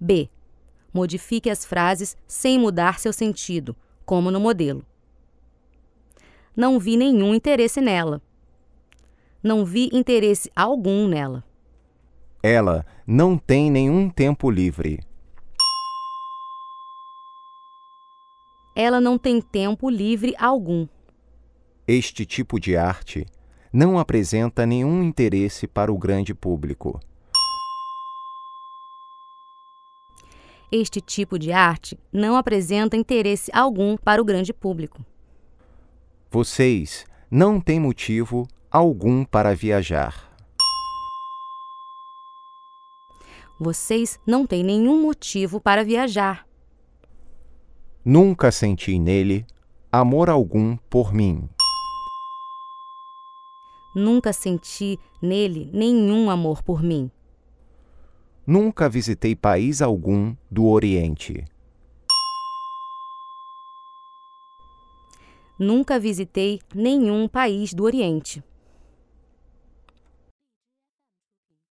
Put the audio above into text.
B. Modifique as frases sem mudar seu sentido, como no modelo. Não vi nenhum interesse nela. Não vi interesse algum nela. Ela não tem nenhum tempo livre. Ela não tem tempo livre algum. Este tipo de arte não apresenta nenhum interesse para o grande público. Este tipo de arte não apresenta interesse algum para o grande público. Vocês não têm motivo algum para viajar. Vocês não têm nenhum motivo para viajar. Nunca senti nele amor algum por mim. Nunca senti nele nenhum amor por mim. Nunca visitei país algum do Oriente. Nunca visitei nenhum país do Oriente.